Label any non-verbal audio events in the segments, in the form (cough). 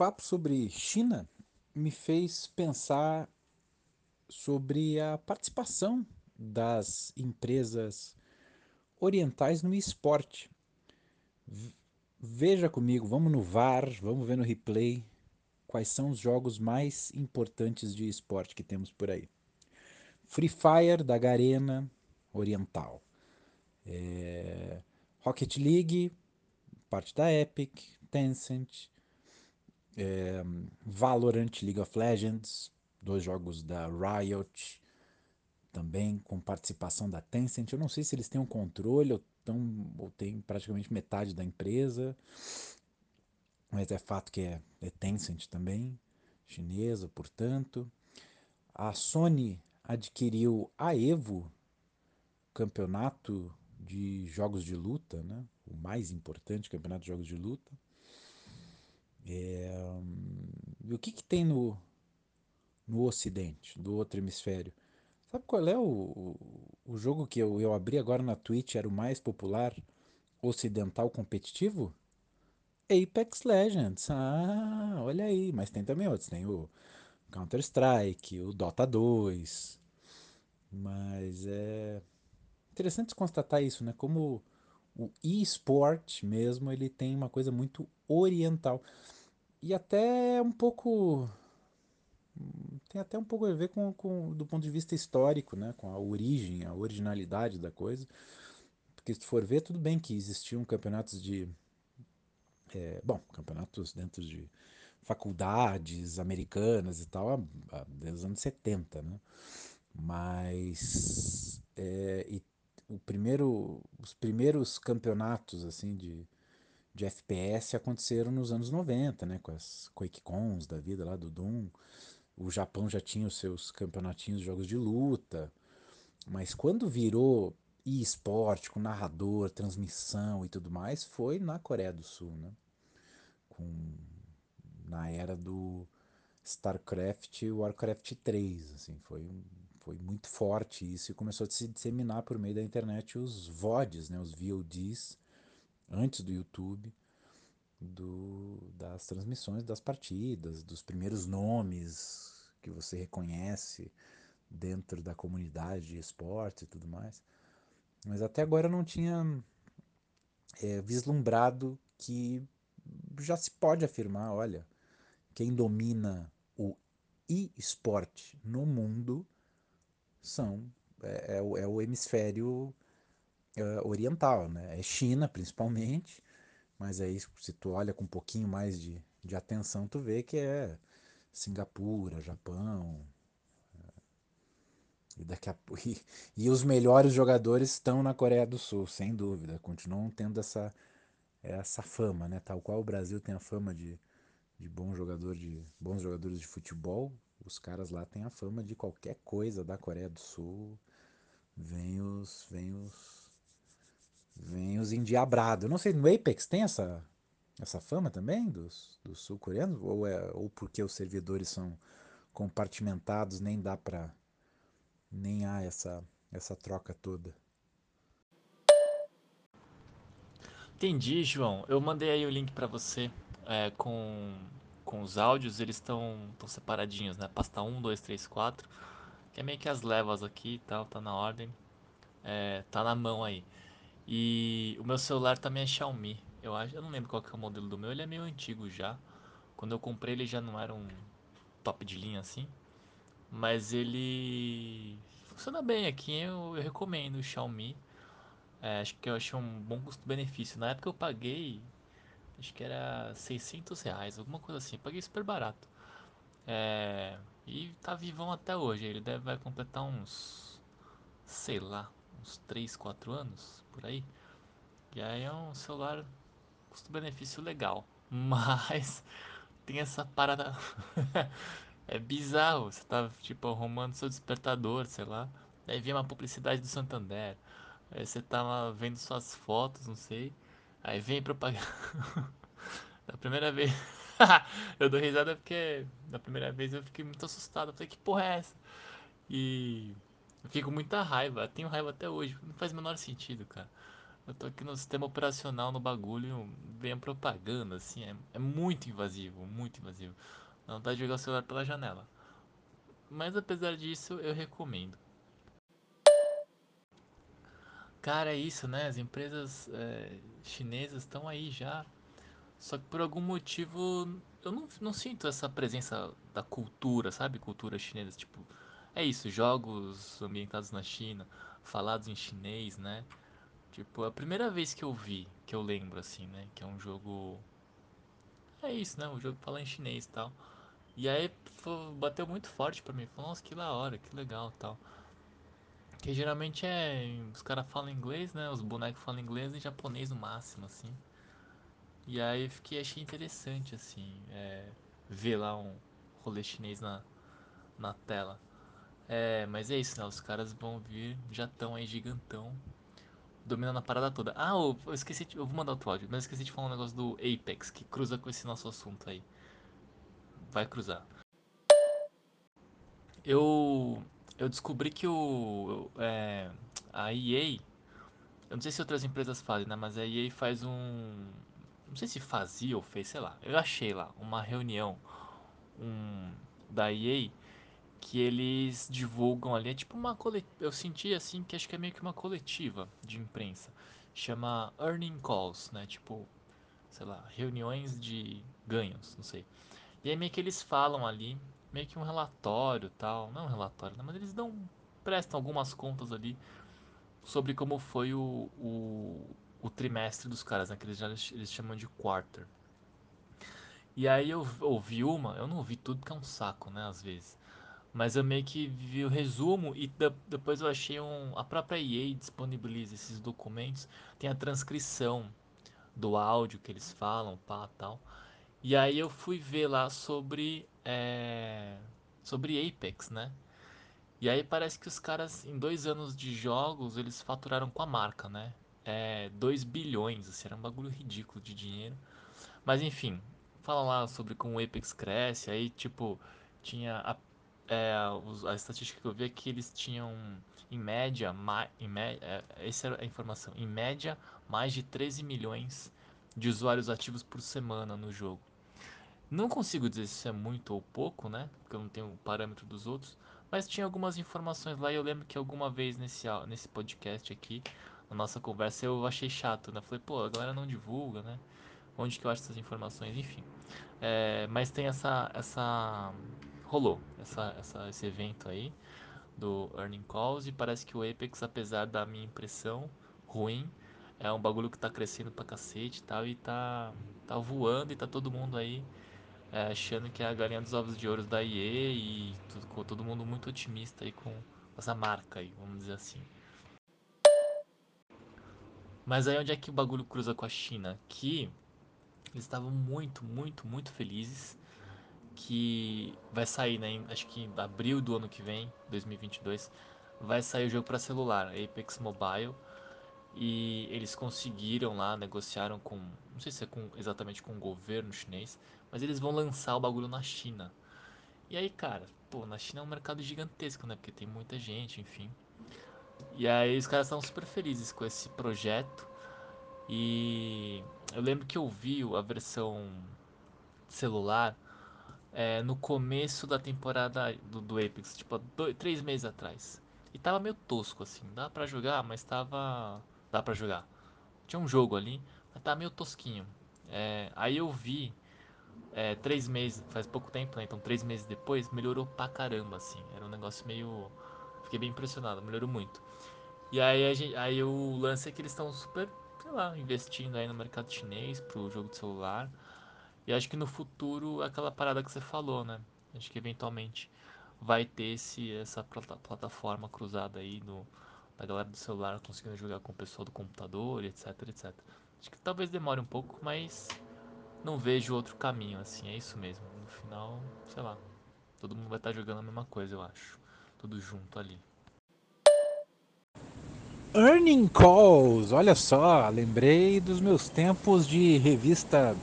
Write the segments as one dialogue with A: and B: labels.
A: papo sobre China me fez pensar sobre a participação das empresas orientais no esporte. Veja comigo, vamos no VAR, vamos ver no replay quais são os jogos mais importantes de esporte que temos por aí. Free Fire da Garena Oriental. É... Rocket League, parte da Epic, Tencent. É... Valorant League of Legends, dois jogos da Riot, também com participação da Tencent. Eu não sei se eles têm um controle ou, tão, ou têm praticamente metade da empresa, mas é fato que é, é Tencent também, chinesa, portanto. A Sony adquiriu a Evo, campeonato de jogos de luta, né? o mais importante campeonato de jogos de luta. É, e o que, que tem no, no Ocidente, do outro hemisfério? Sabe qual é o, o jogo que eu, eu abri agora na Twitch, era o mais popular ocidental competitivo? Apex Legends. Ah, olha aí. Mas tem também outros. Tem o Counter-Strike, o Dota 2. Mas é interessante constatar isso, né? Como o e-sport mesmo, ele tem uma coisa muito oriental. E até um pouco tem até um pouco a ver com, com do ponto de vista histórico, né, com a origem, a originalidade da coisa. Porque se for ver, tudo bem que existiam campeonatos de é, bom, campeonatos dentro de faculdades americanas e tal, desde os anos 70, né? Mas é, e o primeiro, os primeiros campeonatos assim de, de FPS aconteceram nos anos 90, né? Com as QuakeCons da vida lá do Doom. O Japão já tinha os seus campeonatinhos de jogos de luta. Mas quando virou e-sport, com narrador, transmissão e tudo mais, foi na Coreia do Sul, né? Com, na era do StarCraft e Warcraft 3, assim, foi, foi muito forte isso e começou a se disseminar por meio da internet os VODs, né, os VODs, antes do YouTube, do, das transmissões das partidas, dos primeiros nomes que você reconhece dentro da comunidade de esporte e tudo mais. Mas até agora eu não tinha é, vislumbrado que já se pode afirmar, olha, quem domina o e-sport no mundo são é, é, o, é o, hemisfério é, oriental, né? É China principalmente, mas aí se tu olha com um pouquinho mais de, de atenção, tu vê que é Singapura, Japão. E, daqui a, (laughs) e, e os melhores jogadores estão na Coreia do Sul, sem dúvida. Continuam tendo essa, essa fama, né? Tal qual o Brasil tem a fama de, de bom jogador de bons jogadores de futebol, os caras lá têm a fama de qualquer coisa da Coreia do Sul. Vem os vem os vem os endiabrados. Eu não sei, no Apex tem essa essa fama também dos, dos sul-coreanos ou é ou porque os servidores são compartimentados nem dá para nem há essa essa troca toda.
B: Entendi, João. Eu mandei aí o link para você é, com, com os áudios. Eles estão separadinhos, né? Pasta 1, 2, 3, 4. Que é meio que as levas aqui e tal, tá na ordem. É, tá na mão aí. E o meu celular também é Xiaomi. Eu acho, eu não lembro qual que é o modelo do meu. Ele é meio antigo já. Quando eu comprei ele já não era um top de linha assim. Mas ele funciona bem aqui. Eu, eu recomendo o Xiaomi. É, acho que eu achei um bom custo-benefício. Na época eu paguei, acho que era 600 reais, alguma coisa assim. Eu paguei super barato. É, e tá vivão até hoje. Ele deve vai completar uns, sei lá, uns 3, 4 anos por aí. E aí é um celular custo-benefício legal. (laughs) Mas tem essa parada. (laughs) é bizarro. Você tá tipo arrumando seu despertador, sei lá. Aí vem uma publicidade do Santander. Aí você tá lá vendo suas fotos, não sei. Aí vem propaganda. (laughs) da primeira vez. (laughs) eu dou risada porque da primeira vez eu fiquei muito assustado. Eu falei, que porra é essa? E eu fiquei com muita raiva. Tenho raiva até hoje. Não faz o menor sentido, cara. Eu tô aqui no sistema operacional no bagulho, vem a propaganda, assim, é, é muito invasivo, muito invasivo. Dá de jogar o celular pela janela. Mas apesar disso, eu recomendo. Cara, é isso, né? As empresas é, chinesas estão aí já. Só que por algum motivo eu não, não sinto essa presença da cultura, sabe? Cultura chinesa. Tipo, é isso, jogos ambientados na China, falados em chinês, né? Tipo, a primeira vez que eu vi, que eu lembro assim, né? Que é um jogo. É isso, né? Um jogo que fala em chinês e tal. E aí pô, bateu muito forte pra mim. Falei, nossa, que da hora, que legal tal. Que geralmente é. Os caras falam inglês, né? Os bonecos falam inglês e japonês no máximo, assim. E aí eu fiquei, achei interessante, assim, é, ver lá um rolê chinês na, na tela. É, mas é isso, né? Os caras vão vir, já estão aí gigantão, dominando a parada toda. Ah, eu, eu esqueci, de, eu vou mandar outro áudio, mas eu esqueci de falar um negócio do Apex, que cruza com esse nosso assunto aí. Vai cruzar. Eu, eu descobri que o, é, a EA, eu não sei se outras empresas fazem, né? Mas a EA faz um, não sei se fazia ou fez, sei lá. Eu achei lá uma reunião um, da EA que eles divulgam ali. É tipo uma coletiva. Eu senti assim que acho que é meio que uma coletiva de imprensa. Chama Earning Calls, né? Tipo, sei lá, reuniões de ganhos, não sei. E aí meio que eles falam ali, meio que um relatório tal. Não um relatório, né? Mas eles dão. prestam algumas contas ali sobre como foi o, o, o trimestre dos caras, né? Que eles já eles chamam de quarter. E aí eu ouvi uma, eu não ouvi tudo que é um saco, né, às vezes. Mas eu meio que vi o resumo e depois eu achei um. A própria EA disponibiliza esses documentos. Tem a transcrição do áudio que eles falam, pá, tal. E aí eu fui ver lá sobre. É, sobre Apex, né? E aí parece que os caras, em dois anos de jogos, eles faturaram com a marca, né? É, 2 bilhões, assim, era um bagulho ridículo de dinheiro. Mas enfim, fala lá sobre como o Apex cresce, aí tipo, tinha a, é, a estatística que eu vi é que eles tinham em média, ma, em me, é, essa era a informação, em média mais de 13 milhões de usuários ativos por semana no jogo. Não consigo dizer se é muito ou pouco, né? Porque eu não tenho o parâmetro dos outros. Mas tinha algumas informações lá e eu lembro que alguma vez nesse, nesse podcast aqui, na nossa conversa, eu achei chato, né? Falei, pô, a galera não divulga, né? onde que eu acho essas informações, enfim. É, mas tem essa, essa rolou essa, essa, esse evento aí do Earning Calls e parece que o Apex, apesar da minha impressão ruim, é um bagulho que tá crescendo pra cacete e tal, e tá, tá voando e tá todo mundo aí é, achando que é a galinha dos ovos de ouro da EA e tudo, todo mundo muito otimista aí com essa marca aí, vamos dizer assim. Mas aí onde é que o bagulho cruza com a China? Que eles estavam muito, muito, muito felizes que vai sair, né? Acho que em abril do ano que vem, 2022, vai sair o jogo para celular, Apex Mobile. E eles conseguiram lá, negociaram com, não sei se é com, exatamente com o governo chinês, mas eles vão lançar o bagulho na China. E aí, cara, pô, na China é um mercado gigantesco, né? Porque tem muita gente, enfim. E aí os caras estão super felizes com esse projeto. E eu lembro que eu vi a versão celular é, no começo da temporada do, do Apex, tipo, dois, três meses atrás. E tava meio tosco, assim. Dá pra jogar, mas tava. Dá pra jogar. Tinha um jogo ali, mas tava meio tosquinho. É, aí eu vi é, três meses, faz pouco tempo, né? Então três meses depois, melhorou pra caramba, assim. Era um negócio meio. Fiquei bem impressionado, melhorou muito. E aí, gente, aí o lance é que eles estão super, sei lá, investindo aí no mercado chinês pro jogo de celular. E acho que no futuro, aquela parada que você falou, né? Acho que eventualmente vai ter esse, essa plataforma cruzada aí do, da galera do celular conseguindo jogar com o pessoal do computador, etc, etc. Acho que talvez demore um pouco, mas não vejo outro caminho, assim, é isso mesmo. No final, sei lá, todo mundo vai estar jogando a mesma coisa, eu acho. Tudo junto ali.
A: Earning Calls, olha só, lembrei dos meus tempos de revista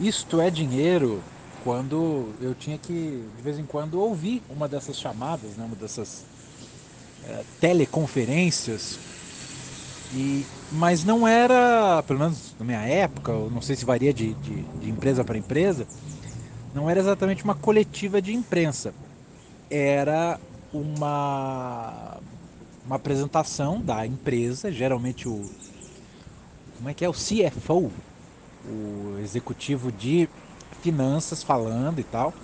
A: Isto é Dinheiro, quando eu tinha que, de vez em quando, ouvir uma dessas chamadas, né, uma dessas é, teleconferências. E, mas não era, pelo menos na minha época, eu não sei se varia de, de, de empresa para empresa, não era exatamente uma coletiva de imprensa. Era uma, uma apresentação da empresa, geralmente o. Como é que é? O CFO, o executivo de finanças falando e tal.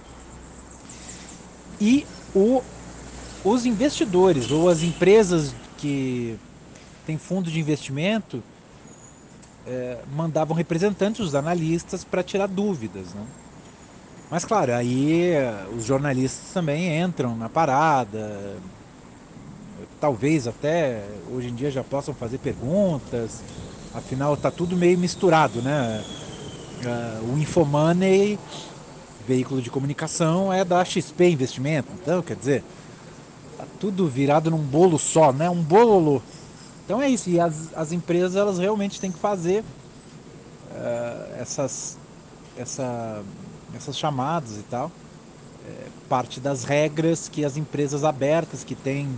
A: E o, os investidores ou as empresas que têm fundo de investimento é, mandavam representantes, os analistas, para tirar dúvidas. Né? Mas claro, aí os jornalistas também entram na parada, talvez até hoje em dia já possam fazer perguntas, afinal está tudo meio misturado, né? Uh, o Infomoney, veículo de comunicação, é da XP Investimento, então quer dizer, tá tudo virado num bolo só, né? Um bololô. Então é isso, e as, as empresas elas realmente têm que fazer uh, essas, essa essas chamadas e tal. É parte das regras que as empresas abertas que têm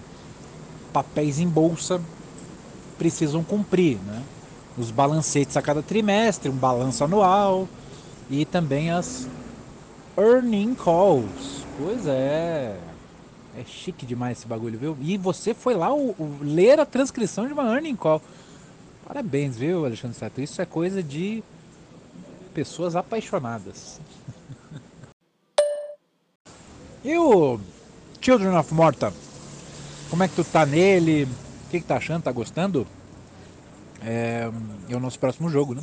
A: papéis em bolsa precisam cumprir, né? Os balancetes a cada trimestre, um balanço anual e também as earning calls. Pois é. É chique demais esse bagulho, viu? E você foi lá o, o, ler a transcrição de uma earning call. Parabéns, viu, Alexandre Sato? Isso é coisa de pessoas apaixonadas. (laughs) E o Children of Morta? Como é que tu tá nele? O que, que tá achando? Tá gostando? É, é o nosso próximo jogo, né?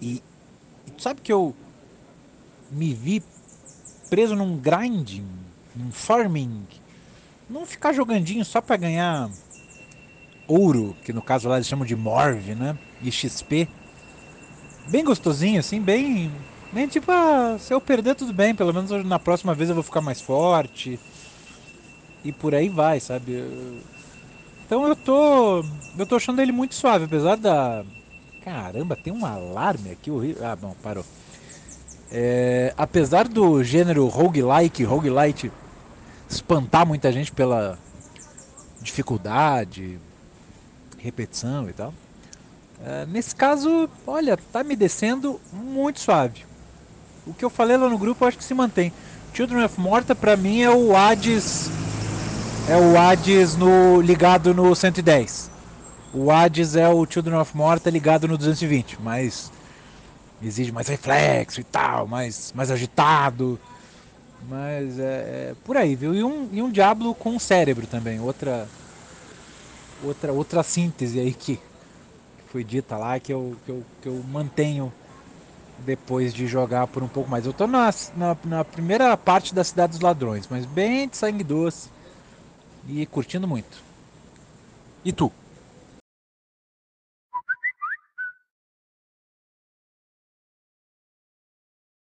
A: E, e tu sabe que eu me vi preso num grinding, num farming, não ficar jogandinho só para ganhar ouro, que no caso lá eles chamam de Morv, né? E XP. Bem gostosinho, assim, bem nem tipo, ah, se eu perder tudo bem, pelo menos na próxima vez eu vou ficar mais forte. E por aí vai, sabe? Então eu tô. Eu tô achando ele muito suave, apesar da. Caramba, tem um alarme aqui horrível. Ah, bom, parou. É, apesar do gênero roguelike, roguelite espantar muita gente pela dificuldade, repetição e tal. É, nesse caso, olha, tá me descendo muito suave o que eu falei lá no grupo acho que se mantém. Children of Morta pra mim é o Hades. É o Hades no, ligado no 110. O Hades é o Children of Morta ligado no 220, mas exige mais reflexo e tal, mais, mais agitado. Mas é, é, por aí, viu? E um, e um Diablo com cérebro também, outra outra outra síntese aí que, que foi dita lá que eu, que eu, que eu mantenho depois de jogar por um pouco mais. Eu tô na, na, na, primeira parte da Cidade dos Ladrões, mas bem de sangue doce e curtindo muito. E tu?